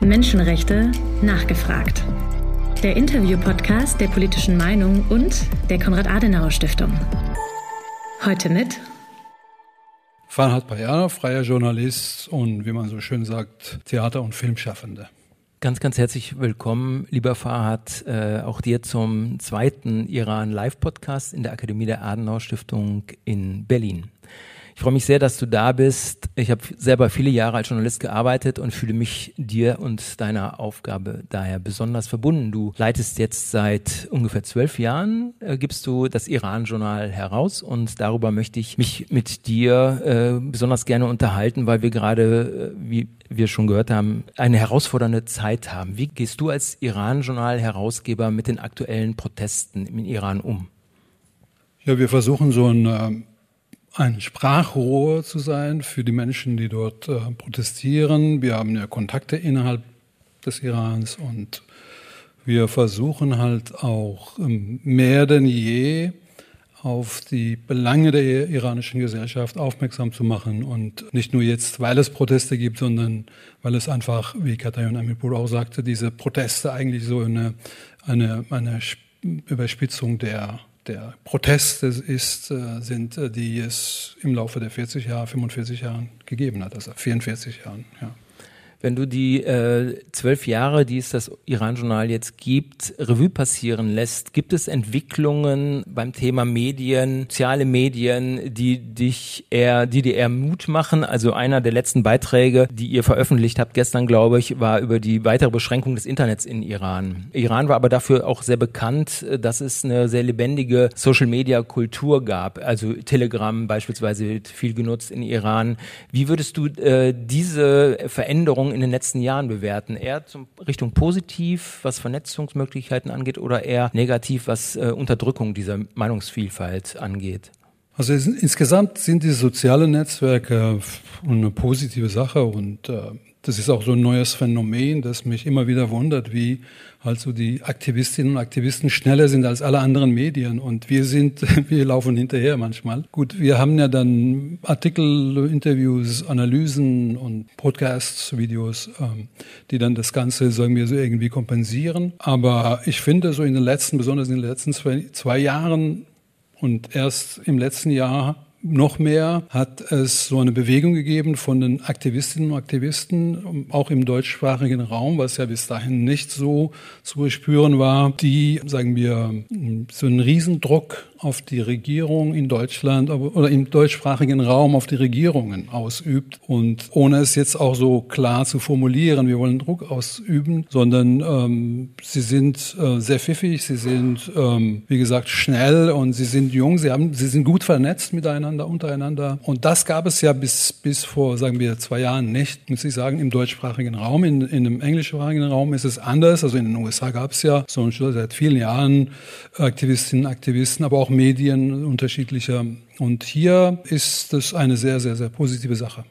Menschenrechte nachgefragt. Der Interview-Podcast der politischen Meinung und der Konrad-Adenauer-Stiftung. Heute mit Farhad Payar, freier Journalist und wie man so schön sagt, Theater- und Filmschaffende. Ganz, ganz herzlich willkommen, lieber Farhad, äh, auch dir zum zweiten Iran Live-Podcast in der Akademie der Adenauer Stiftung in Berlin. Ich freue mich sehr, dass du da bist. Ich habe selber viele Jahre als Journalist gearbeitet und fühle mich dir und deiner Aufgabe daher besonders verbunden. Du leitest jetzt seit ungefähr zwölf Jahren, äh, gibst du das Iran-Journal heraus und darüber möchte ich mich mit dir äh, besonders gerne unterhalten, weil wir gerade, äh, wie wir schon gehört haben, eine herausfordernde Zeit haben. Wie gehst du als Iran-Journal-Herausgeber mit den aktuellen Protesten im Iran um? Ja, wir versuchen so ein ähm, ein Sprachrohr zu sein für die Menschen, die dort äh, protestieren. Wir haben ja Kontakte innerhalb des Irans und wir versuchen halt auch ähm, mehr denn je auf die Belange der iranischen Gesellschaft aufmerksam zu machen und nicht nur jetzt, weil es Proteste gibt, sondern weil es einfach, wie Katayon Amirpur auch sagte, diese Proteste eigentlich so eine, eine, eine Überspitzung der der Protest ist, äh, sind, äh, die es im Laufe der 40 Jahre, 45 Jahren gegeben hat, also 44 Jahren. Ja. Wenn du die äh, zwölf Jahre, die es das Iran-Journal jetzt gibt, Revue passieren lässt, gibt es Entwicklungen beim Thema Medien, soziale Medien, die dich eher, die dir eher Mut machen? Also einer der letzten Beiträge, die ihr veröffentlicht habt gestern, glaube ich, war über die weitere Beschränkung des Internets in Iran. Iran war aber dafür auch sehr bekannt, dass es eine sehr lebendige Social-Media-Kultur gab. Also Telegram beispielsweise wird viel genutzt in Iran. Wie würdest du äh, diese Veränderung Entwicklung in den letzten Jahren bewerten? Eher zum, Richtung positiv, was Vernetzungsmöglichkeiten angeht, oder eher negativ, was äh, Unterdrückung dieser Meinungsvielfalt angeht? Also insgesamt sind die sozialen Netzwerke eine positive Sache und äh, das ist auch so ein neues Phänomen, das mich immer wieder wundert, wie halt so die Aktivistinnen und Aktivisten schneller sind als alle anderen Medien und wir sind, wir laufen hinterher manchmal. Gut, wir haben ja dann Artikel, Interviews, Analysen und Podcasts, Videos, ähm, die dann das Ganze, sagen wir so, irgendwie kompensieren. Aber ich finde so in den letzten, besonders in den letzten zwei, zwei Jahren und erst im letzten Jahr noch mehr hat es so eine Bewegung gegeben von den Aktivistinnen und Aktivisten, auch im deutschsprachigen Raum, was ja bis dahin nicht so zu spüren war, die, sagen wir, so einen Riesendruck auf die Regierung in Deutschland oder im deutschsprachigen Raum auf die Regierungen ausübt. Und ohne es jetzt auch so klar zu formulieren, wir wollen Druck ausüben, sondern ähm, sie sind äh, sehr pfiffig, sie sind, ähm, wie gesagt, schnell und sie sind jung, sie, haben, sie sind gut vernetzt miteinander, untereinander. Und das gab es ja bis, bis vor, sagen wir, zwei Jahren nicht, muss ich sagen, im deutschsprachigen Raum. In, in dem englischsprachigen Raum ist es anders. Also in den USA gab es ja schon seit vielen Jahren Aktivistinnen, Aktivisten, aber auch auch Medien unterschiedlicher. Und hier ist das eine sehr, sehr, sehr positive Sache.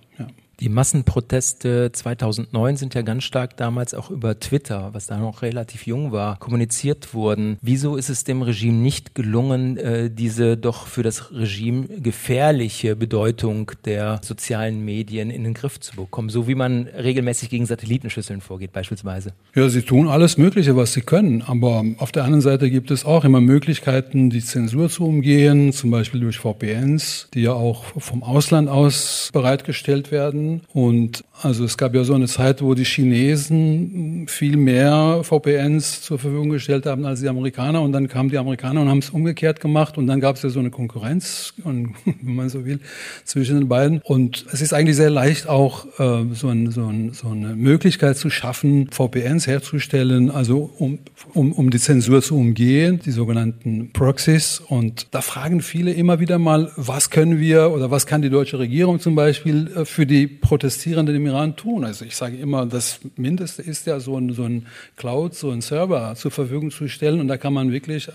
Die Massenproteste 2009 sind ja ganz stark damals auch über Twitter, was da noch relativ jung war, kommuniziert worden. Wieso ist es dem Regime nicht gelungen, äh, diese doch für das Regime gefährliche Bedeutung der sozialen Medien in den Griff zu bekommen, so wie man regelmäßig gegen Satellitenschüsseln vorgeht beispielsweise? Ja, sie tun alles Mögliche, was sie können, aber auf der anderen Seite gibt es auch immer Möglichkeiten, die Zensur zu umgehen, zum Beispiel durch VPNs, die ja auch vom Ausland aus bereitgestellt werden und also es gab ja so eine Zeit, wo die Chinesen viel mehr VPNs zur Verfügung gestellt haben als die Amerikaner. Und dann kamen die Amerikaner und haben es umgekehrt gemacht. Und dann gab es ja so eine Konkurrenz, wenn man so will, zwischen den beiden. Und es ist eigentlich sehr leicht auch äh, so, ein, so, ein, so, eine Möglichkeit zu schaffen, VPNs herzustellen, also um, um, um die Zensur zu umgehen, die sogenannten Proxies. Und da fragen viele immer wieder mal, was können wir oder was kann die deutsche Regierung zum Beispiel äh, für die Protestierenden im Iran tun? Also ich sage immer, das Mindeste ist ja so ein, so ein Cloud, so ein Server zur Verfügung zu stellen und da kann man wirklich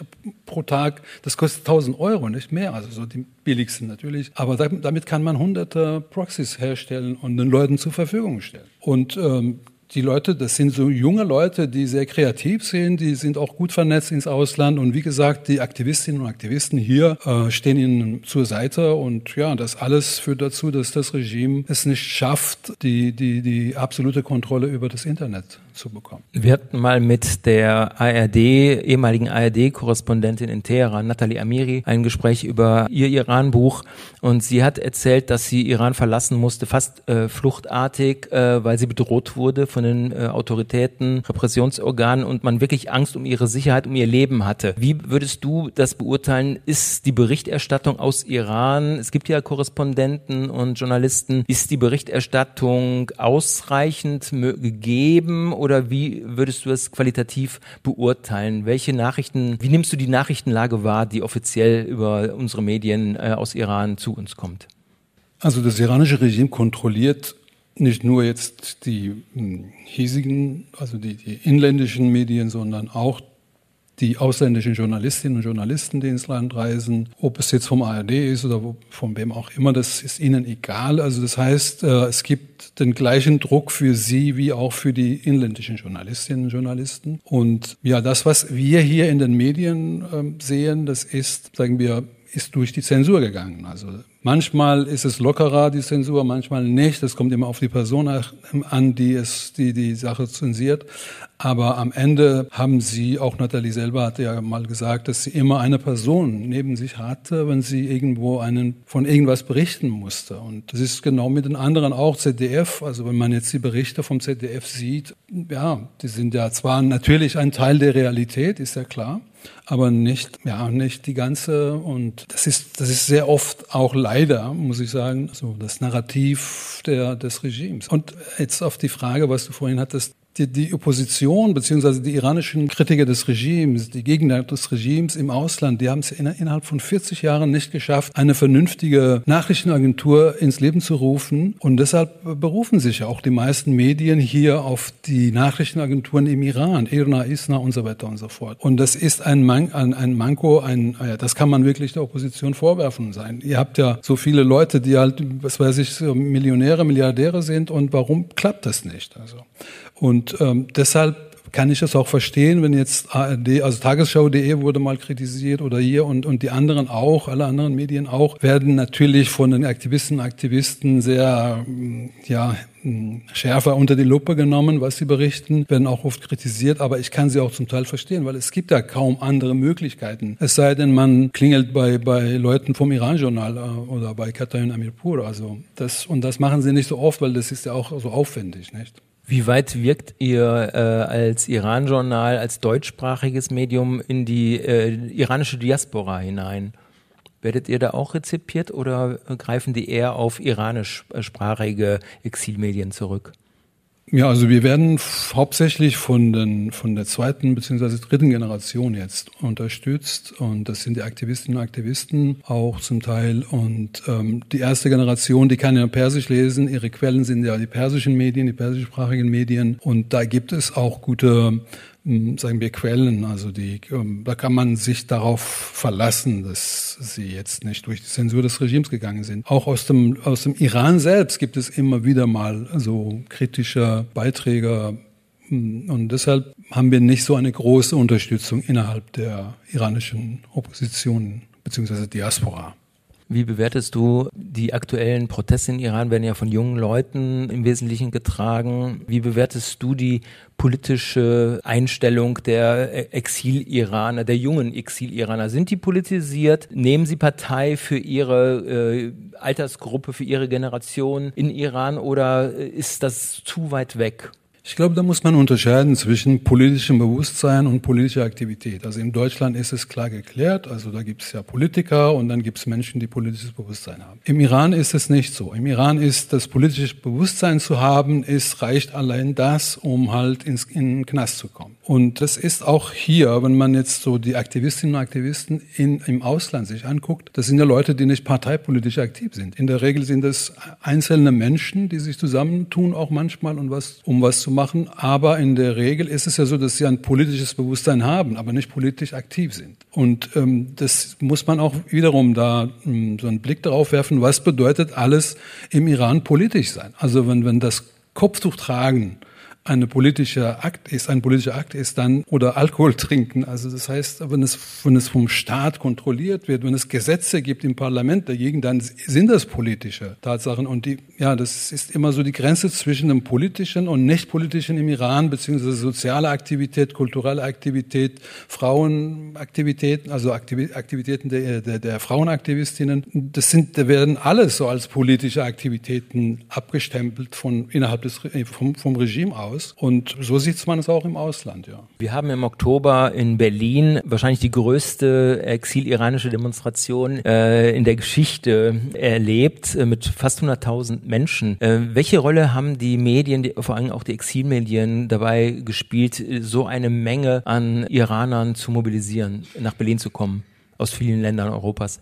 pro Tag, das kostet 1000 Euro, nicht mehr, also so die billigsten natürlich, aber damit kann man hunderte Proxys herstellen und den Leuten zur Verfügung stellen. Und ähm, die Leute, das sind so junge Leute, die sehr kreativ sind, die sind auch gut vernetzt ins Ausland. Und wie gesagt, die Aktivistinnen und Aktivisten hier äh, stehen ihnen zur Seite. Und ja, das alles führt dazu, dass das Regime es nicht schafft, die, die, die absolute Kontrolle über das Internet zu bekommen. Wir hatten mal mit der ARD, ehemaligen ARD-Korrespondentin in Teheran, Nathalie Amiri, ein Gespräch über ihr Iran-Buch und sie hat erzählt, dass sie Iran verlassen musste, fast äh, fluchtartig, äh, weil sie bedroht wurde von den äh, Autoritäten, Repressionsorganen und man wirklich Angst um ihre Sicherheit, um ihr Leben hatte. Wie würdest du das beurteilen? Ist die Berichterstattung aus Iran, es gibt ja Korrespondenten und Journalisten, ist die Berichterstattung ausreichend gegeben oder wie würdest du es qualitativ beurteilen? Welche Nachrichten, wie nimmst du die Nachrichtenlage wahr, die offiziell über unsere Medien äh, aus Iran zu uns kommt? Also das iranische Regime kontrolliert nicht nur jetzt die hm, hiesigen, also die, die inländischen Medien, sondern auch die ausländischen Journalistinnen und Journalisten, die ins Land reisen, ob es jetzt vom ARD ist oder von wem auch immer, das ist ihnen egal. Also das heißt, äh, es gibt den gleichen Druck für sie wie auch für die inländischen Journalistinnen und Journalisten. Und ja, das, was wir hier in den Medien ähm, sehen, das ist, sagen wir, ist durch die Zensur gegangen. Also manchmal ist es lockerer, die Zensur, manchmal nicht. Das kommt immer auf die Person an, die es, die, die Sache zensiert. Aber am Ende haben sie, auch Nathalie selber hat ja mal gesagt, dass sie immer eine Person neben sich hatte, wenn sie irgendwo einen, von irgendwas berichten musste. Und das ist genau mit den anderen auch ZDF. Also wenn man jetzt die Berichte vom ZDF sieht, ja, die sind ja zwar natürlich ein Teil der Realität, ist ja klar aber nicht, ja, nicht die ganze. Und das ist, das ist sehr oft auch leider, muss ich sagen, so das Narrativ der, des Regimes. Und jetzt auf die Frage, was du vorhin hattest, die, die Opposition beziehungsweise die iranischen Kritiker des Regimes, die Gegner des Regimes im Ausland, die haben es in, innerhalb von 40 Jahren nicht geschafft, eine vernünftige Nachrichtenagentur ins Leben zu rufen. Und deshalb berufen sich auch die meisten Medien hier auf die Nachrichtenagenturen im Iran, Irna, Isna und so weiter und so fort. Und das ist ein, Man ein, ein Manko, ein, ja, das kann man wirklich der Opposition vorwerfen sein. Ihr habt ja so viele Leute, die halt, was weiß ich, Millionäre, Milliardäre sind und warum klappt das nicht? Also und ähm, deshalb kann ich es auch verstehen, wenn jetzt ARD, also Tagesschau.de wurde mal kritisiert oder hier und, und die anderen auch, alle anderen Medien auch, werden natürlich von den Aktivisten und Aktivisten sehr, ja, schärfer unter die Lupe genommen, was sie berichten, werden auch oft kritisiert, aber ich kann sie auch zum Teil verstehen, weil es gibt ja kaum andere Möglichkeiten. Es sei denn, man klingelt bei, bei Leuten vom Iran-Journal äh, oder bei Katayn Amirpur. Also das, und das machen sie nicht so oft, weil das ist ja auch so aufwendig, nicht? Wie weit wirkt ihr äh, als Iran-Journal, als deutschsprachiges Medium in die äh, iranische Diaspora hinein? Werdet ihr da auch rezipiert oder greifen die eher auf iranischsprachige Exilmedien zurück? Ja, also wir werden hauptsächlich von, den, von der zweiten bzw. dritten Generation jetzt unterstützt. Und das sind die Aktivistinnen und Aktivisten auch zum Teil. Und ähm, die erste Generation, die kann ja Persisch lesen, ihre Quellen sind ja die persischen Medien, die persischsprachigen Medien. Und da gibt es auch gute sagen wir Quellen, also die, ähm, da kann man sich darauf verlassen, dass sie jetzt nicht durch die Zensur des Regimes gegangen sind. Auch aus dem, aus dem Iran selbst gibt es immer wieder mal so kritische Beiträge und deshalb haben wir nicht so eine große Unterstützung innerhalb der iranischen Opposition bzw. Diaspora. Wie bewertest du die aktuellen Proteste in Iran, werden ja von jungen Leuten im Wesentlichen getragen. Wie bewertest du die politische Einstellung der Exil-Iraner, der jungen Exil-Iraner? Sind die politisiert? Nehmen sie Partei für ihre äh, Altersgruppe, für ihre Generation in Iran oder ist das zu weit weg? Ich glaube, da muss man unterscheiden zwischen politischem Bewusstsein und politischer Aktivität. Also in Deutschland ist es klar geklärt. Also da gibt es ja Politiker und dann gibt es Menschen, die politisches Bewusstsein haben. Im Iran ist es nicht so. Im Iran ist das politische Bewusstsein zu haben, es reicht allein das, um halt ins, in den Knast zu kommen. Und das ist auch hier, wenn man jetzt so die Aktivistinnen und Aktivisten in, im Ausland sich anguckt, das sind ja Leute, die nicht parteipolitisch aktiv sind. In der Regel sind es einzelne Menschen, die sich zusammentun, auch manchmal, um was, um was zu machen. Aber in der Regel ist es ja so, dass sie ein politisches Bewusstsein haben, aber nicht politisch aktiv sind. Und ähm, das muss man auch wiederum da ähm, so einen Blick darauf werfen, was bedeutet alles im Iran politisch sein. Also wenn, wenn das Kopftuch tragen eine politische Akt ist, ein politischer Akt ist, dann oder Alkohol trinken. Also das heißt, wenn es, wenn es vom Staat kontrolliert wird, wenn es Gesetze gibt im Parlament dagegen, dann sind das politische Tatsachen. Und die, ja, das ist immer so die Grenze zwischen dem politischen und nicht politischen im Iran, beziehungsweise soziale Aktivität, kulturelle Aktivität, Frauenaktivitäten, also Aktivitäten der, der, der Frauenaktivistinnen. Das sind, da werden alles so als politische Aktivitäten abgestempelt von innerhalb des vom, vom Regime aus aus. Und so sieht man es auch im Ausland, ja. Wir haben im Oktober in Berlin wahrscheinlich die größte exil-iranische Demonstration äh, in der Geschichte erlebt, äh, mit fast 100.000 Menschen. Äh, welche Rolle haben die Medien, die, vor allem auch die Exilmedien, dabei gespielt, so eine Menge an Iranern zu mobilisieren, nach Berlin zu kommen, aus vielen Ländern Europas?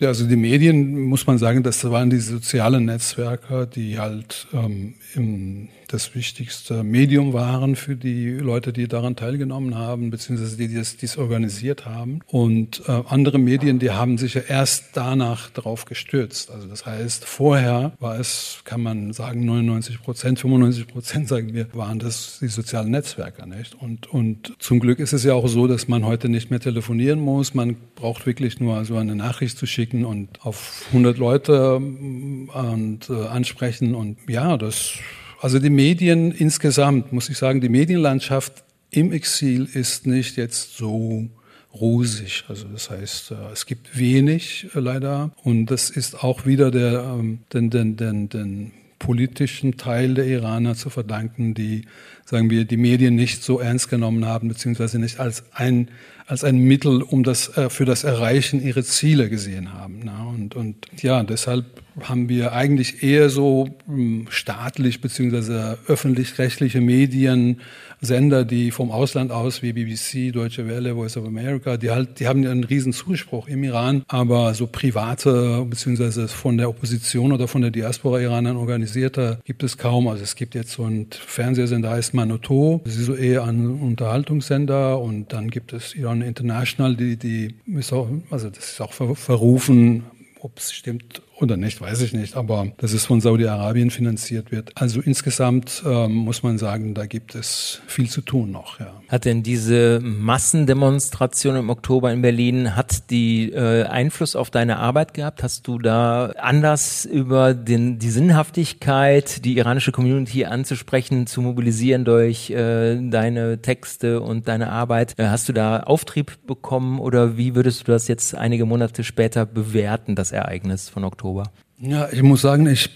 Ja, also die Medien, muss man sagen, das waren die sozialen Netzwerke, die halt ähm, im das wichtigste Medium waren für die Leute, die daran teilgenommen haben, beziehungsweise die das, dies organisiert haben. Und äh, andere Medien, die haben sich ja erst danach darauf gestürzt. Also das heißt, vorher war es, kann man sagen, 99 Prozent, 95 Prozent, sagen wir, waren das die sozialen Netzwerke, nicht? Und, und zum Glück ist es ja auch so, dass man heute nicht mehr telefonieren muss. Man braucht wirklich nur so eine Nachricht zu schicken und auf 100 Leute ähm, und, äh, ansprechen. Und ja, das also die Medien insgesamt, muss ich sagen, die Medienlandschaft im Exil ist nicht jetzt so rosig. Also das heißt, äh, es gibt wenig äh, leider und das ist auch wieder der, ähm, den, den, den, den politischen Teil der Iraner zu verdanken, die, sagen wir, die Medien nicht so ernst genommen haben, beziehungsweise nicht als ein, als ein Mittel, um das, äh, für das Erreichen ihrer Ziele gesehen haben. Und, und ja, deshalb haben wir eigentlich eher so hm, staatlich beziehungsweise öffentlich-rechtliche Medien, Sender, die vom Ausland aus wie BBC, Deutsche Welle, Voice of America, die halt, die haben einen riesen Zuspruch im Iran, aber so private beziehungsweise von der Opposition oder von der Diaspora Iranern organisierte gibt es kaum. Also es gibt jetzt so einen Fernsehsender, heißt Manoto, das ist so eher ein Unterhaltungssender und dann gibt es Iran International, die, die ist auch, also das ist auch verrufen, ob es stimmt oder nicht, weiß ich nicht, aber dass es von Saudi-Arabien finanziert wird. Also insgesamt ähm, muss man sagen, da gibt es viel zu tun noch. Ja. Hat denn diese Massendemonstration im Oktober in Berlin, hat die äh, Einfluss auf deine Arbeit gehabt? Hast du da anders über den, die Sinnhaftigkeit, die iranische Community anzusprechen, zu mobilisieren durch äh, deine Texte und deine Arbeit? Äh, hast du da Auftrieb bekommen oder wie würdest du das jetzt einige Monate später bewerten, das Ereignis von Oktober? Oktober? Ja, ich muss sagen, ich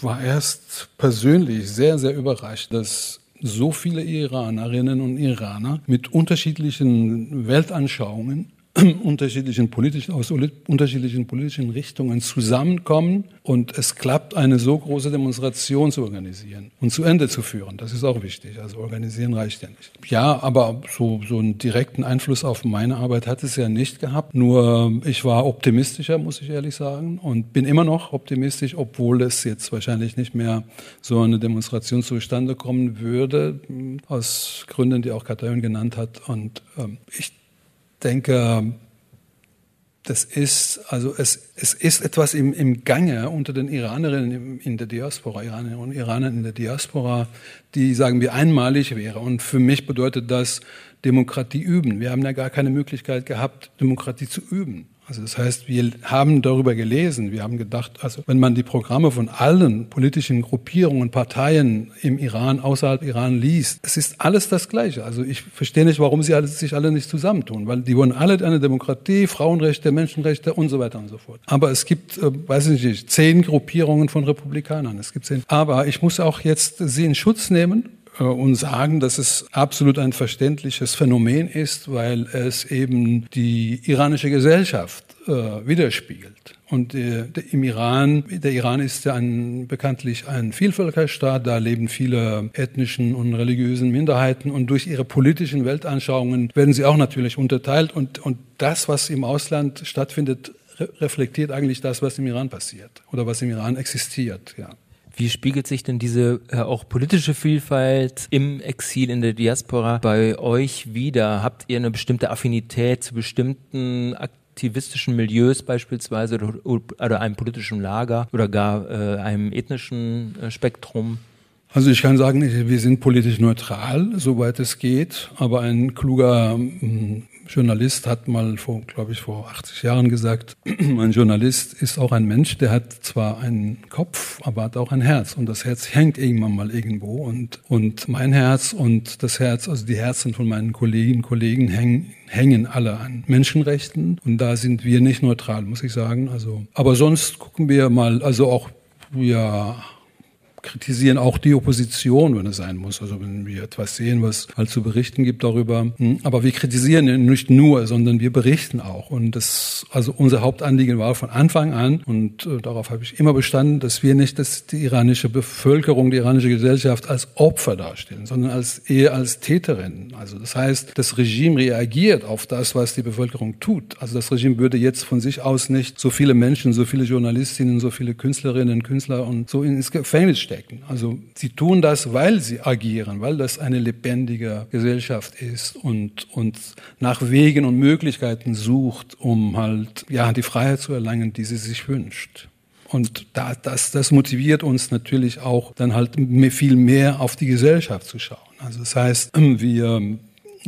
war erst persönlich sehr, sehr überrascht, dass so viele Iranerinnen und Iraner mit unterschiedlichen Weltanschauungen unterschiedlichen politischen, aus unterschiedlichen politischen Richtungen zusammenkommen und es klappt, eine so große Demonstration zu organisieren und zu Ende zu führen. Das ist auch wichtig. Also organisieren reicht ja nicht. Ja, aber so, so einen direkten Einfluss auf meine Arbeit hat es ja nicht gehabt. Nur ich war optimistischer, muss ich ehrlich sagen, und bin immer noch optimistisch, obwohl es jetzt wahrscheinlich nicht mehr so eine Demonstration zustande kommen würde, aus Gründen, die auch Katayon genannt hat. Und ähm, ich denke, das ist, also es, es ist etwas im, im Gange unter den Iranerinnen in der Diaspora, Iranerinnen und Iranern in der Diaspora, die, sagen wir, einmalig wäre. Und für mich bedeutet das Demokratie üben. Wir haben ja gar keine Möglichkeit gehabt, Demokratie zu üben. Also das heißt, wir haben darüber gelesen, wir haben gedacht, also wenn man die Programme von allen politischen Gruppierungen, Parteien im Iran, außerhalb Iran liest, es ist alles das Gleiche. Also ich verstehe nicht, warum sie alle, sich alle nicht zusammentun, weil die wollen alle eine Demokratie, Frauenrechte, Menschenrechte und so weiter und so fort. Aber es gibt, äh, weiß ich nicht, zehn Gruppierungen von Republikanern. Es gibt zehn. Aber ich muss auch jetzt sie in Schutz nehmen und sagen, dass es absolut ein verständliches Phänomen ist, weil es eben die iranische Gesellschaft äh, widerspiegelt. Und äh, im Iran, der Iran ist ja ein, bekanntlich ein Vielvölkerstaat, da leben viele ethnischen und religiösen Minderheiten und durch ihre politischen Weltanschauungen werden sie auch natürlich unterteilt und, und das, was im Ausland stattfindet, reflektiert eigentlich das, was im Iran passiert oder was im Iran existiert, ja. Wie spiegelt sich denn diese äh, auch politische Vielfalt im Exil, in der Diaspora bei euch wieder? Habt ihr eine bestimmte Affinität zu bestimmten aktivistischen Milieus beispielsweise oder, oder einem politischen Lager oder gar äh, einem ethnischen äh, Spektrum? Also ich kann sagen, wir sind politisch neutral, soweit es geht, aber ein kluger hm, Journalist hat mal vor, glaube ich, vor 80 Jahren gesagt, ein Journalist ist auch ein Mensch, der hat zwar einen Kopf, aber hat auch ein Herz. Und das Herz hängt irgendwann mal irgendwo. Und, und mein Herz und das Herz, also die Herzen von meinen Kolleginnen und Kollegen hängen, hängen alle an Menschenrechten. Und da sind wir nicht neutral, muss ich sagen. Also, aber sonst gucken wir mal, also auch, ja, kritisieren auch die Opposition, wenn es sein muss. Also wenn wir etwas sehen, was halt zu berichten gibt darüber. Hm, aber wir kritisieren nicht nur, sondern wir berichten auch. Und das, also unser Hauptanliegen war von Anfang an, und äh, darauf habe ich immer bestanden, dass wir nicht dass die iranische Bevölkerung, die iranische Gesellschaft als Opfer darstellen, sondern als eher als Täterin. Also das heißt, das Regime reagiert auf das, was die Bevölkerung tut. Also das Regime würde jetzt von sich aus nicht so viele Menschen, so viele Journalistinnen, so viele Künstlerinnen, Künstler und so ins Gefängnis stecken stecken. Also sie tun das, weil sie agieren, weil das eine lebendige Gesellschaft ist und, und nach Wegen und Möglichkeiten sucht, um halt ja die Freiheit zu erlangen, die sie sich wünscht. Und da, das, das motiviert uns natürlich auch, dann halt viel mehr auf die Gesellschaft zu schauen. Also das heißt, wir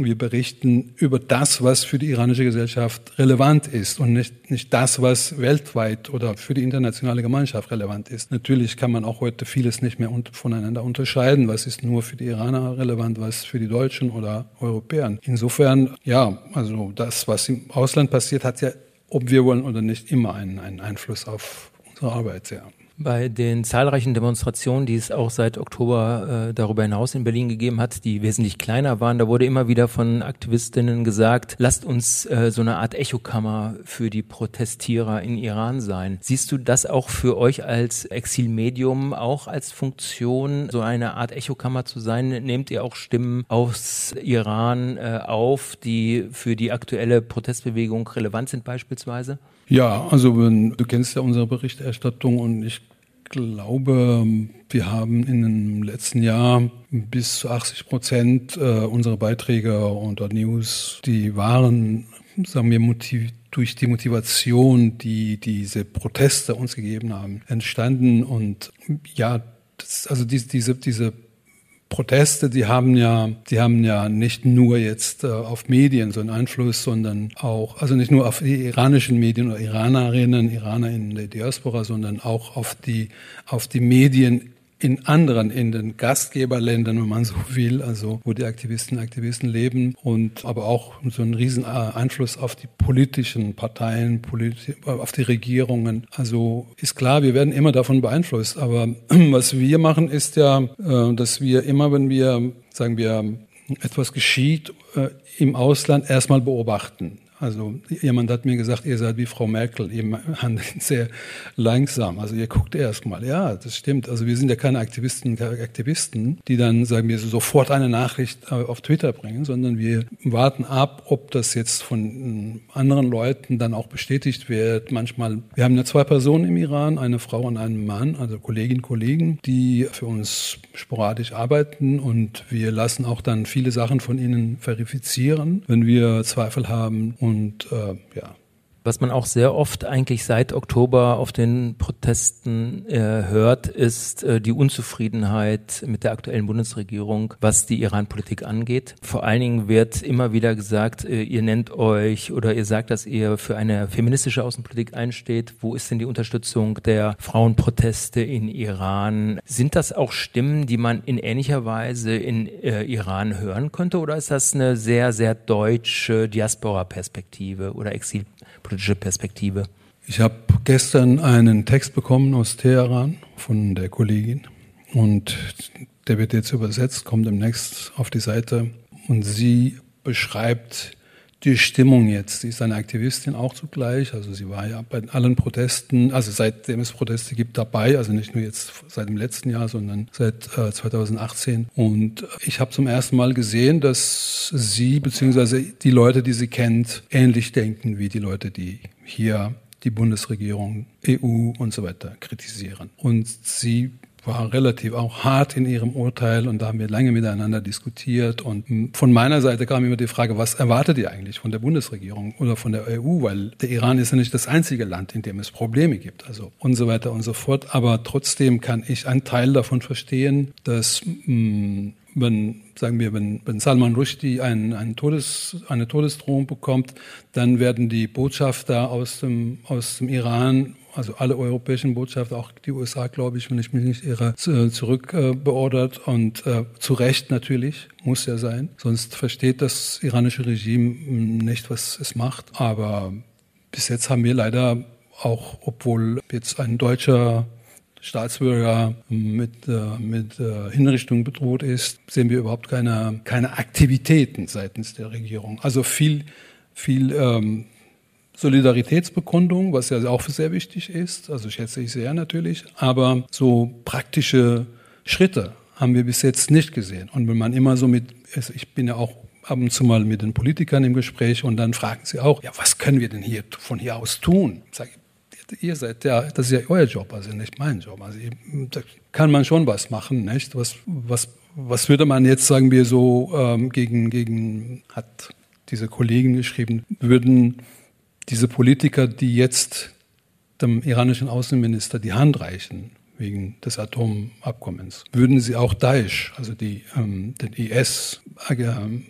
wir berichten über das, was für die iranische Gesellschaft relevant ist und nicht, nicht das, was weltweit oder für die internationale Gemeinschaft relevant ist. Natürlich kann man auch heute vieles nicht mehr voneinander unterscheiden. Was ist nur für die Iraner relevant, was für die Deutschen oder Europäer. Insofern, ja, also das, was im Ausland passiert, hat ja, ob wir wollen oder nicht, immer einen, einen Einfluss auf unsere Arbeit. Ja. Bei den zahlreichen Demonstrationen, die es auch seit Oktober äh, darüber hinaus in Berlin gegeben hat, die wesentlich kleiner waren, da wurde immer wieder von Aktivistinnen gesagt, lasst uns äh, so eine Art Echokammer für die Protestierer in Iran sein. Siehst du das auch für euch als Exilmedium auch als Funktion, so eine Art Echokammer zu sein? Nehmt ihr auch Stimmen aus Iran äh, auf, die für die aktuelle Protestbewegung relevant sind beispielsweise? Ja, also wenn, du kennst ja unsere Berichterstattung und ich glaube, wir haben in dem letzten Jahr bis zu 80 Prozent äh, unserer Beiträge unter News, die waren, sagen wir, motiv durch die Motivation, die diese Proteste uns gegeben haben, entstanden. Und ja, das, also diese, diese, diese Proteste, die haben ja, die haben ja nicht nur jetzt äh, auf Medien so einen Einfluss, sondern auch, also nicht nur auf die iranischen Medien oder Iranerinnen, Iraner in der Diaspora, sondern auch auf die, auf die Medien in anderen, in den Gastgeberländern, wenn man so will, also wo die Aktivisten Aktivisten leben und aber auch so einen riesen äh, Einfluss auf die politischen Parteien, politi auf die Regierungen. Also ist klar, wir werden immer davon beeinflusst. Aber was wir machen, ist ja, äh, dass wir immer, wenn wir, sagen wir, etwas geschieht äh, im Ausland, erstmal beobachten. Also jemand hat mir gesagt, ihr seid wie Frau Merkel, ihr handelt sehr langsam. Also ihr guckt erst mal. Ja, das stimmt. Also wir sind ja keine Aktivisten, keine Aktivisten, die dann, sagen wir, sofort eine Nachricht äh, auf Twitter bringen, sondern wir warten ab, ob das jetzt von anderen Leuten dann auch bestätigt wird. Manchmal, wir haben ja zwei Personen im Iran, eine Frau und einen Mann, also Kolleginnen Kollegen, die für uns sporadisch arbeiten und wir lassen auch dann viele Sachen von ihnen verifizieren, wenn wir Zweifel haben. Und äh, ja, was man auch sehr oft eigentlich seit Oktober auf den Protesten äh, hört, ist äh, die Unzufriedenheit mit der aktuellen Bundesregierung, was die Iran-Politik angeht. Vor allen Dingen wird immer wieder gesagt, äh, ihr nennt euch oder ihr sagt, dass ihr für eine feministische Außenpolitik einsteht. Wo ist denn die Unterstützung der Frauenproteste in Iran? Sind das auch Stimmen, die man in ähnlicher Weise in äh, Iran hören könnte oder ist das eine sehr, sehr deutsche Diaspora-Perspektive oder Exil? Politische Perspektive? Ich habe gestern einen Text bekommen aus Teheran von der Kollegin und der wird jetzt übersetzt, kommt demnächst auf die Seite und sie beschreibt die Stimmung jetzt. Sie ist eine Aktivistin auch zugleich. Also sie war ja bei allen Protesten, also seitdem es Proteste gibt, dabei. Also nicht nur jetzt seit dem letzten Jahr, sondern seit äh, 2018. Und ich habe zum ersten Mal gesehen, dass sie beziehungsweise die Leute, die sie kennt, ähnlich denken wie die Leute, die hier die Bundesregierung, EU und so weiter kritisieren. Und sie war relativ auch hart in ihrem Urteil und da haben wir lange miteinander diskutiert. Und von meiner Seite kam immer die Frage, was erwartet ihr eigentlich von der Bundesregierung oder von der EU? Weil der Iran ist ja nicht das einzige Land, in dem es Probleme gibt, also und so weiter und so fort. Aber trotzdem kann ich einen Teil davon verstehen, dass mh, wenn, sagen wir, wenn, wenn Salman Rushdie ein, ein Todes, eine Todesdrohung bekommt, dann werden die Botschafter aus dem, aus dem Iran also alle europäischen Botschafter, auch die USA, glaube ich, wenn ich mich nicht irre, zurückbeordert äh, und äh, zu Recht natürlich, muss ja sein. Sonst versteht das iranische Regime nicht, was es macht. Aber bis jetzt haben wir leider auch, obwohl jetzt ein deutscher Staatsbürger mit, äh, mit äh, Hinrichtung bedroht ist, sehen wir überhaupt keine, keine Aktivitäten seitens der Regierung. Also viel, viel ähm, Solidaritätsbekundung, was ja auch sehr wichtig ist, also schätze ich sehr natürlich, aber so praktische Schritte haben wir bis jetzt nicht gesehen. Und wenn man immer so mit, ich bin ja auch ab und zu mal mit den Politikern im Gespräch und dann fragen sie auch, ja, was können wir denn hier von hier aus tun? Ich, ihr seid ja, das ist ja euer Job, also nicht mein Job. Also da kann man schon was machen, nicht? Was, was, was würde man jetzt, sagen wir so, ähm, gegen, gegen, hat diese Kollegen geschrieben, würden diese Politiker, die jetzt dem iranischen Außenminister die Hand reichen wegen des Atomabkommens, würden sie auch Daesh, also die, ähm, den IS, ähm,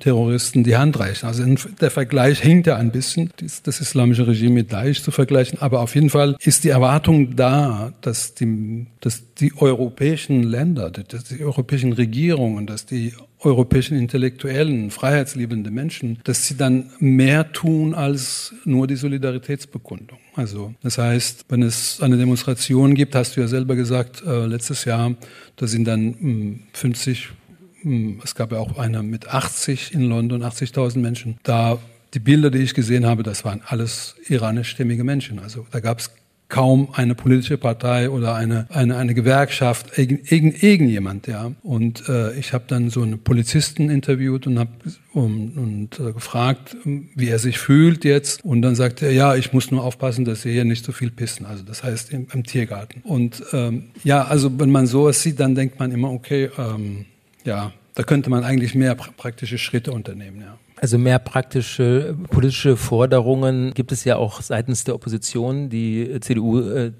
Terroristen die Hand reichen. Also der Vergleich hinkt ja ein bisschen, das islamische Regime mit Daesh zu vergleichen. Aber auf jeden Fall ist die Erwartung da, dass die, dass die europäischen Länder, dass die europäischen Regierungen, dass die europäischen Intellektuellen, freiheitsliebende Menschen, dass sie dann mehr tun als nur die Solidaritätsbekundung. Also das heißt, wenn es eine Demonstration gibt, hast du ja selber gesagt, äh, letztes Jahr, da sind dann mh, hm, 50 hm, es gab ja auch eine mit 80 in London, 80.000 Menschen. Da die Bilder, die ich gesehen habe, das waren alles iranischstämmige Menschen. Also da gab es kaum eine politische Partei oder eine, eine, eine Gewerkschaft, irgend, irgend, irgendjemand, ja. Und äh, ich habe dann so einen Polizisten interviewt und habe um, und äh, gefragt, wie er sich fühlt jetzt. Und dann sagte er, ja, ich muss nur aufpassen, dass sie hier nicht so viel pissen. Also das heißt im, im Tiergarten. Und ähm, ja, also wenn man sowas sieht, dann denkt man immer, okay, ähm, ja, da könnte man eigentlich mehr praktische Schritte unternehmen, ja. Also mehr praktische politische Forderungen gibt es ja auch seitens der Opposition. Die CDU, äh,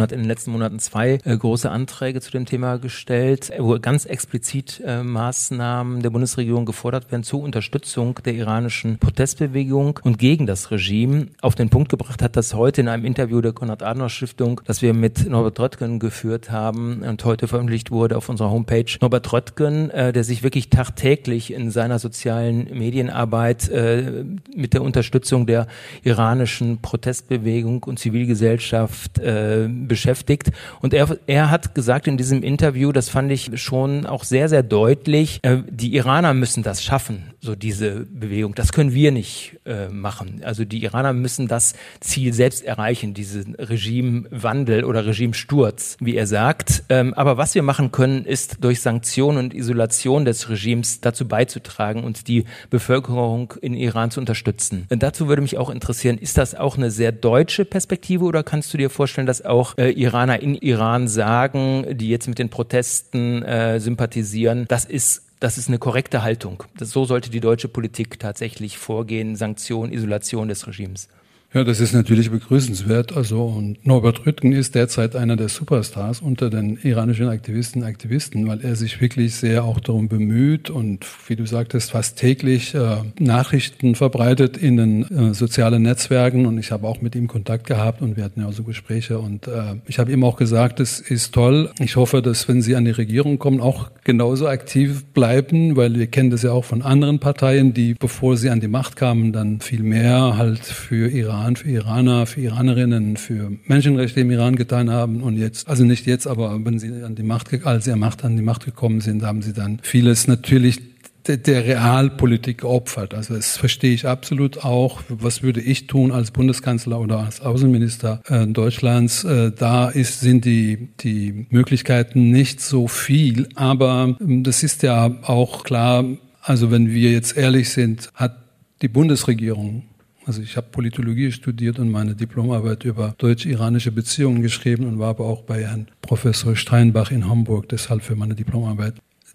hat in den letzten Monaten zwei äh, große Anträge zu dem Thema gestellt, wo ganz explizit äh, Maßnahmen der Bundesregierung gefordert werden zur Unterstützung der iranischen Protestbewegung und gegen das Regime. Auf den Punkt gebracht hat das heute in einem Interview der Konrad-Adenauer-Stiftung, das wir mit Norbert Röttgen geführt haben und heute veröffentlicht wurde auf unserer Homepage. Norbert Röttgen, der sich wirklich tagtäglich in seiner sozialen Medienarbeit äh, mit der Unterstützung der iranischen Protestbewegung und Zivilgesellschaft äh, beschäftigt. Und er, er hat gesagt in diesem Interview, das fand ich schon auch sehr, sehr deutlich, äh, die Iraner müssen das schaffen, so diese Bewegung. Das können wir nicht äh, machen. Also die Iraner müssen das Ziel selbst erreichen, diesen Regimewandel oder Regimesturz, wie er sagt. Ähm, aber was wir machen können, ist durch Sanktionen und Isolation des Regimes dazu beizutragen, beizutragen und die Bevölkerung in Iran zu unterstützen. Und dazu würde mich auch interessieren, ist das auch eine sehr deutsche Perspektive oder kannst du dir vorstellen, dass auch äh, Iraner in Iran sagen, die jetzt mit den Protesten äh, sympathisieren, das ist das ist eine korrekte Haltung. Das, so sollte die deutsche Politik tatsächlich vorgehen, Sanktion, Isolation des Regimes. Ja, das ist natürlich begrüßenswert. Also, und Norbert Rüttgen ist derzeit einer der Superstars unter den iranischen Aktivisten und Aktivisten, weil er sich wirklich sehr auch darum bemüht und, wie du sagtest, fast täglich äh, Nachrichten verbreitet in den äh, sozialen Netzwerken. Und ich habe auch mit ihm Kontakt gehabt und wir hatten ja auch so Gespräche. Und äh, ich habe ihm auch gesagt, es ist toll. Ich hoffe, dass, wenn Sie an die Regierung kommen, auch genauso aktiv bleiben, weil wir kennen das ja auch von anderen Parteien, die, bevor sie an die Macht kamen, dann viel mehr halt für Iran Iran, für Iraner, für Iranerinnen, für Menschenrechte im Iran getan haben und jetzt, also nicht jetzt, aber wenn sie an die Macht, als sie an, Macht, an die Macht gekommen sind, haben sie dann vieles natürlich der, Realpolitik geopfert. Also das verstehe ich absolut auch. Was würde ich tun als Bundeskanzler oder als Außenminister äh, Deutschlands? Äh, da ist, sind die, die Möglichkeiten nicht so viel. Aber äh, das ist ja auch klar, also wenn wir jetzt ehrlich sind, hat die Bundesregierung Also ich habe Politologie studiert und meine Diplomarbeit über deutsch-iranische Beziehungen geschrieben und war aber auch bei Herrn Professor Steinbach in Hamburg, deshalb für meine Diplomarbeit.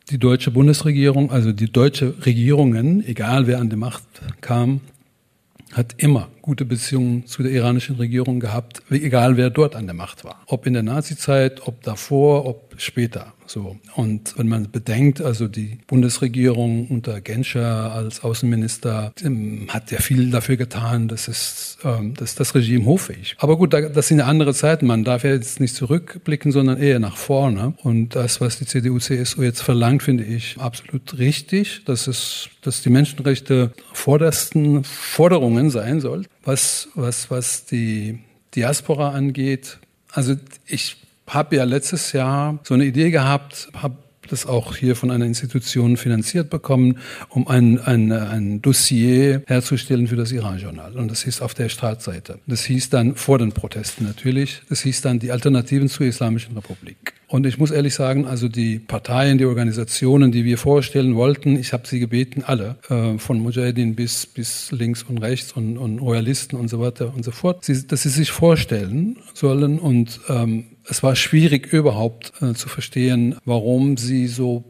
Die deutsche Bundesregierung, also die deutsche Regierungen, egal wer an die Macht kam, hat immer gute Beziehungen zu der iranischen Regierung gehabt, egal wer dort an der Macht war. Ob in der Nazizeit, ob davor, ob später. So. Und wenn man bedenkt, also die Bundesregierung unter Genscher als Außenminister ähm, hat ja viel dafür getan, dass es, ähm, dass das Regime hoffähig. Aber gut, das sind ja andere Zeiten. Man darf ja jetzt nicht zurückblicken, sondern eher nach vorne. Und das, was die CDU, CSU jetzt verlangt, finde ich absolut richtig, dass es, dass die Menschenrechte vordersten Forderungen sein soll. Was, was, was die Diaspora angeht, also ich habe ja letztes Jahr so eine Idee gehabt, habe das auch hier von einer Institution finanziert bekommen, um ein, ein, ein Dossier herzustellen für das Iran-Journal. Und das hieß auf der Startseite. Das hieß dann vor den Protesten natürlich. Das hieß dann die Alternativen zur Islamischen Republik. Und ich muss ehrlich sagen, also die Parteien, die Organisationen, die wir vorstellen wollten, ich habe sie gebeten, alle, äh, von Mujahideen bis, bis links und rechts und, und Royalisten und so weiter und so fort, sie, dass sie sich vorstellen sollen. Und ähm, es war schwierig überhaupt äh, zu verstehen, warum sie so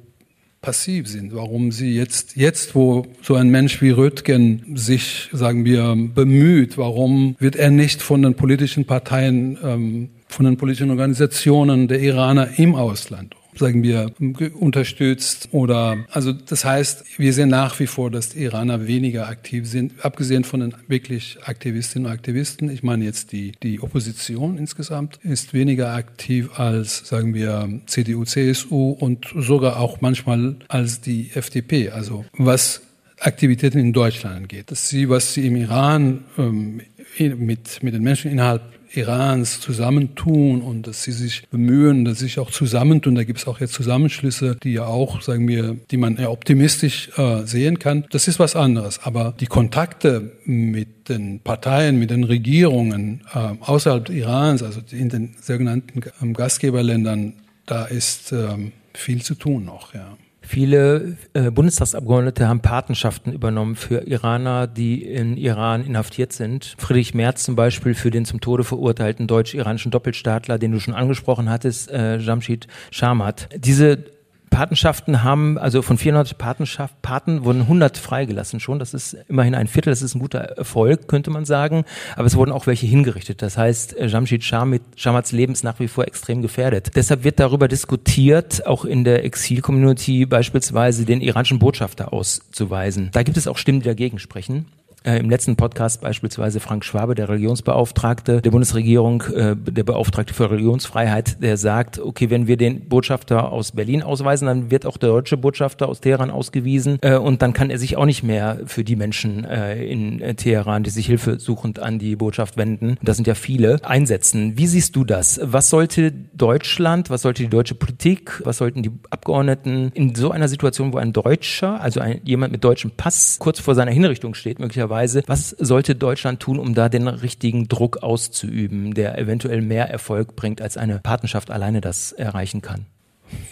passiv sind, warum sie jetzt, jetzt, wo so ein Mensch wie Röttgen sich, sagen wir, bemüht, warum wird er nicht von den politischen Parteien ähm, von den politischen Organisationen der Iraner im Ausland sagen wir, unterstützt oder, also das heißt, wir sehen nach wie vor, dass die Iraner weniger aktiv sind, abgesehen von den wirklich Aktivistinnen und Aktivisten. Ich meine jetzt die, die Opposition insgesamt ist weniger aktiv als, sagen wir, CDU, CSU und sogar auch manchmal als die FDP. Also was Aktivitäten in Deutschland angeht. Dass sie, was sie im Iran ähm, mit, mit den Menschen innerhalb Irans zusammentun und dass sie sich bemühen, dass sie sich auch zusammentun. Da gibt es auch jetzt Zusammenschlüsse, die ja auch, sagen wir, die man eher optimistisch äh, sehen kann. Das ist was anderes. Aber die Kontakte mit den Parteien, mit den Regierungen äh, außerhalb Irans, also in den sogenannten ähm, Gastgeberländern, da ist ähm, viel zu tun noch, ja. Viele äh, Bundestagsabgeordnete haben Patenschaften übernommen für Iraner, die in Iran inhaftiert sind. Friedrich Merz zum Beispiel für den zum Tode verurteilten deutsch-iranischen Doppelstaatler, den du schon angesprochen hattest, äh, Jamshid Sharmat. Diese Patenschaften haben, also von 400 Patenschaft, Paten wurden 100 freigelassen schon. Das ist immerhin ein Viertel, das ist ein guter Erfolg, könnte man sagen. Aber es wurden auch welche hingerichtet. Das heißt, äh, Jamshid Shamats Leben ist nach wie vor extrem gefährdet. Deshalb wird darüber diskutiert, auch in der Exil-Community beispielsweise den iranischen Botschafter auszuweisen. Da gibt es auch Stimmen, die dagegen sprechen äh, im letzten Podcast beispielsweise Frank Schwabe, der Religionsbeauftragte der Bundesregierung, äh, der Beauftragte für Religionsfreiheit, der sagt, okay, wenn wir den Botschafter aus Berlin ausweisen, dann wird auch der deutsche Botschafter aus Teheran ausgewiesen äh, und dann kann er sich auch nicht mehr für die Menschen äh, in äh, Teheran, die sich hilfesuchend an die Botschaft wenden, das sind ja viele, einsetzen. Wie siehst du das? Was sollte Deutschland, was sollte die deutsche Politik, was sollten die Abgeordneten in so einer Situation, wo ein Deutscher, also ein, jemand mit deutschem Pass kurz vor seiner Hinrichtung steht, möglicherweise möglicherweise. Was sollte Deutschland tun, um da den richtigen Druck auszuüben, der eventuell mehr Erfolg bringt, als eine Partnerschaft alleine das erreichen kann?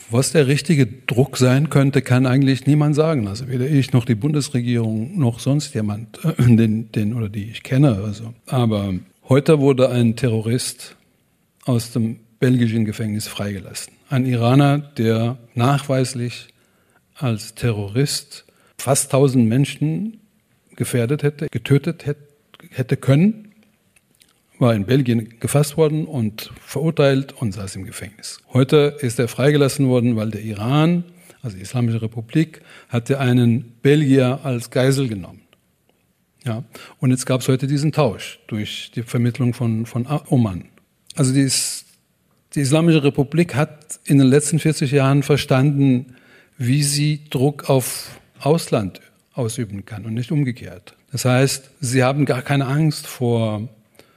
Was der richtige Druck sein könnte, kann eigentlich niemand sagen. Also weder ich noch die Bundesregierung noch sonst jemand, äh, den, den oder die ich kenne. Also. Aber heute wurde ein Terrorist aus dem belgischen Gefängnis freigelassen. Ein Iraner, der nachweislich als Terrorist fast tausend Menschen gefährdet hätte, getötet hätte können, war in Belgien gefasst worden und verurteilt und saß im Gefängnis. Heute ist er freigelassen worden, weil der Iran, also die Islamische Republik, hatte einen Belgier als Geisel genommen. Ja, und jetzt gab es heute diesen Tausch durch die Vermittlung von, von Oman. Also die, die Islamische Republik hat in den letzten 40 Jahren verstanden, wie sie Druck auf Ausland ausüben kann und nicht umgekehrt. Das heißt, sie haben gar keine Angst vor,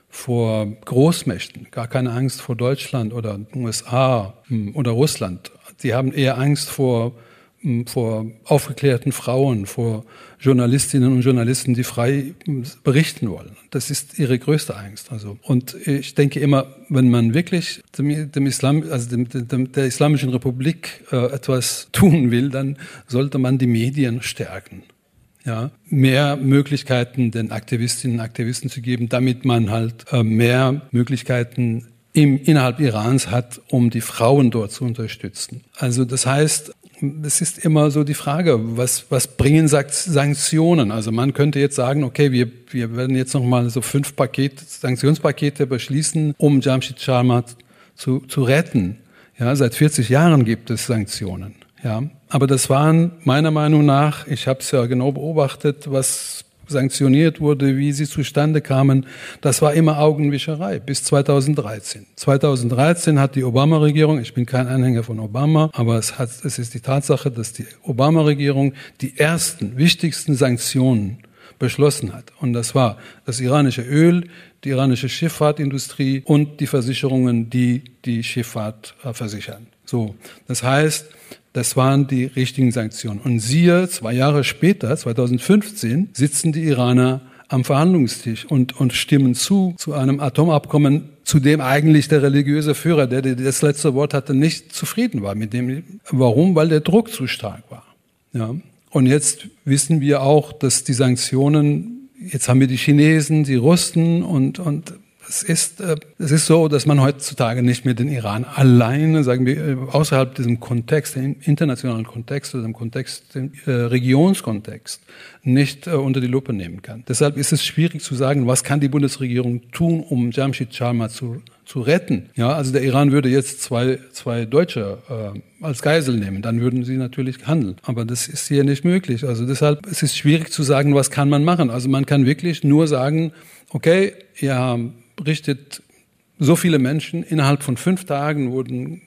vor Großmächten, gar keine Angst vor Deutschland oder USA hm, oder Russland. Sie haben eher Angst vor, hm, vor aufgeklärten Frauen, vor Journalistinnen und Journalisten, die frei hm, berichten wollen. Das ist ihre größte Angst. Also, und ich denke immer, wenn man wirklich dem, dem Islam, also dem, dem, der Islamischen Republik äh, etwas tun will, dann sollte man die Medien stärken. Ja, mehr Möglichkeiten den Aktivistinnen und Aktivisten zu geben, damit man halt äh, mehr Möglichkeiten im, innerhalb Irans hat, um die Frauen dort zu unterstützen. Also das heißt, es ist immer so die Frage, was, was bringen Sanktionen? Also man könnte jetzt sagen, okay, wir, wir werden jetzt nochmal so fünf Pakete, Sanktionspakete beschließen, um Jamshid Sharma zu, zu retten. Ja, seit 40 Jahren gibt es Sanktionen. Ja, aber das waren meiner Meinung nach, ich habe es ja genau beobachtet, was sanktioniert wurde, wie sie zustande kamen, das war immer Augenwischerei bis 2013. 2013 hat die Obama-Regierung, ich bin kein Anhänger von Obama, aber es, hat, es ist die Tatsache, dass die Obama-Regierung die ersten wichtigsten Sanktionen beschlossen hat. Und das war das iranische Öl, die iranische Schifffahrtindustrie und die Versicherungen, die die Schifffahrt äh, versichern. So, das heißt, das waren die richtigen Sanktionen. Und siehe, zwei Jahre später, 2015, sitzen die Iraner am Verhandlungstisch und, und stimmen zu, zu einem Atomabkommen, zu dem eigentlich der religiöse Führer, der das letzte Wort hatte, nicht zufrieden war mit dem. Warum? Weil der Druck zu stark war. Ja. Und jetzt wissen wir auch, dass die Sanktionen, jetzt haben wir die Chinesen, die Russen und, und es ist, äh, es ist so, dass man heutzutage nicht mehr den Iran alleine, sagen wir, äh, außerhalb diesem Kontext, dem internationalen Kontext oder dem Kontext, dem äh, Regionskontext, nicht äh, unter die Lupe nehmen kann. Deshalb ist es schwierig zu sagen, was kann die Bundesregierung tun, um Jamshid Sharma zu, zu retten. Ja, also der Iran würde jetzt zwei, zwei Deutsche äh, als Geisel nehmen, dann würden sie natürlich handeln. Aber das ist hier nicht möglich. Also deshalb ist es schwierig zu sagen, was kann man machen. Also man kann wirklich nur sagen, okay, ja, berichtet, so viele Menschen, innerhalb von fünf Tagen wurden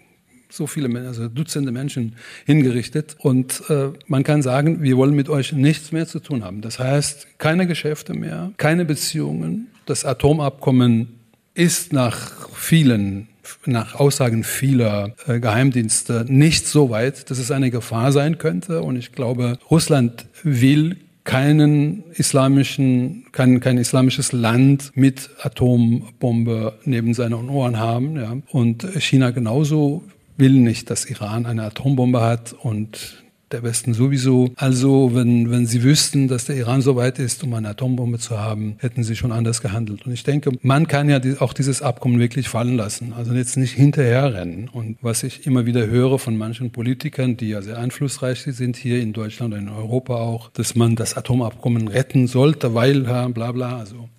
so viele, also Dutzende Menschen hingerichtet. Und äh, man kann sagen, wir wollen mit euch nichts mehr zu tun haben. Das heißt, keine Geschäfte mehr, keine Beziehungen. Das Atomabkommen ist nach vielen, nach Aussagen vieler äh, Geheimdienste nicht so weit, dass es eine Gefahr sein könnte. Und ich glaube, Russland will keinen islamischen, kein, kein islamisches Land mit Atombombe neben seinen Ohren haben. Ja. Und China genauso will nicht, dass Iran eine Atombombe hat und der Westen sowieso. Also wenn, wenn sie wüssten, dass der Iran so weit ist, um eine Atombombe zu haben, hätten sie schon anders gehandelt. Und ich denke, man kann ja auch dieses Abkommen wirklich fallen lassen. Also jetzt nicht hinterherrennen. Und was ich immer wieder höre von manchen Politikern, die ja sehr einflussreich sind hier in Deutschland und in Europa auch, dass man das Atomabkommen retten sollte, weil bla bla. Also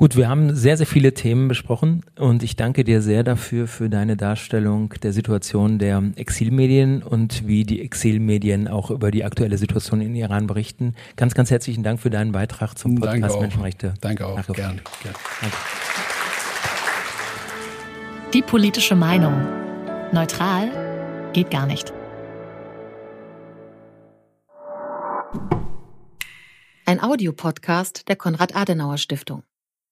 Gut, wir haben sehr, sehr viele Themen besprochen und ich danke dir sehr dafür für deine Darstellung der Situation der Exilmedien und wie die Exilmedien auch über die aktuelle Situation in Iran berichten. Ganz, ganz herzlichen Dank für deinen Beitrag zum Podcast danke Menschenrechte. Danke auch, danke. Gern, gern. Danke. Die politische Meinung. Neutral geht gar nicht. Ein Audiopodcast der Konrad-Adenauer Stiftung.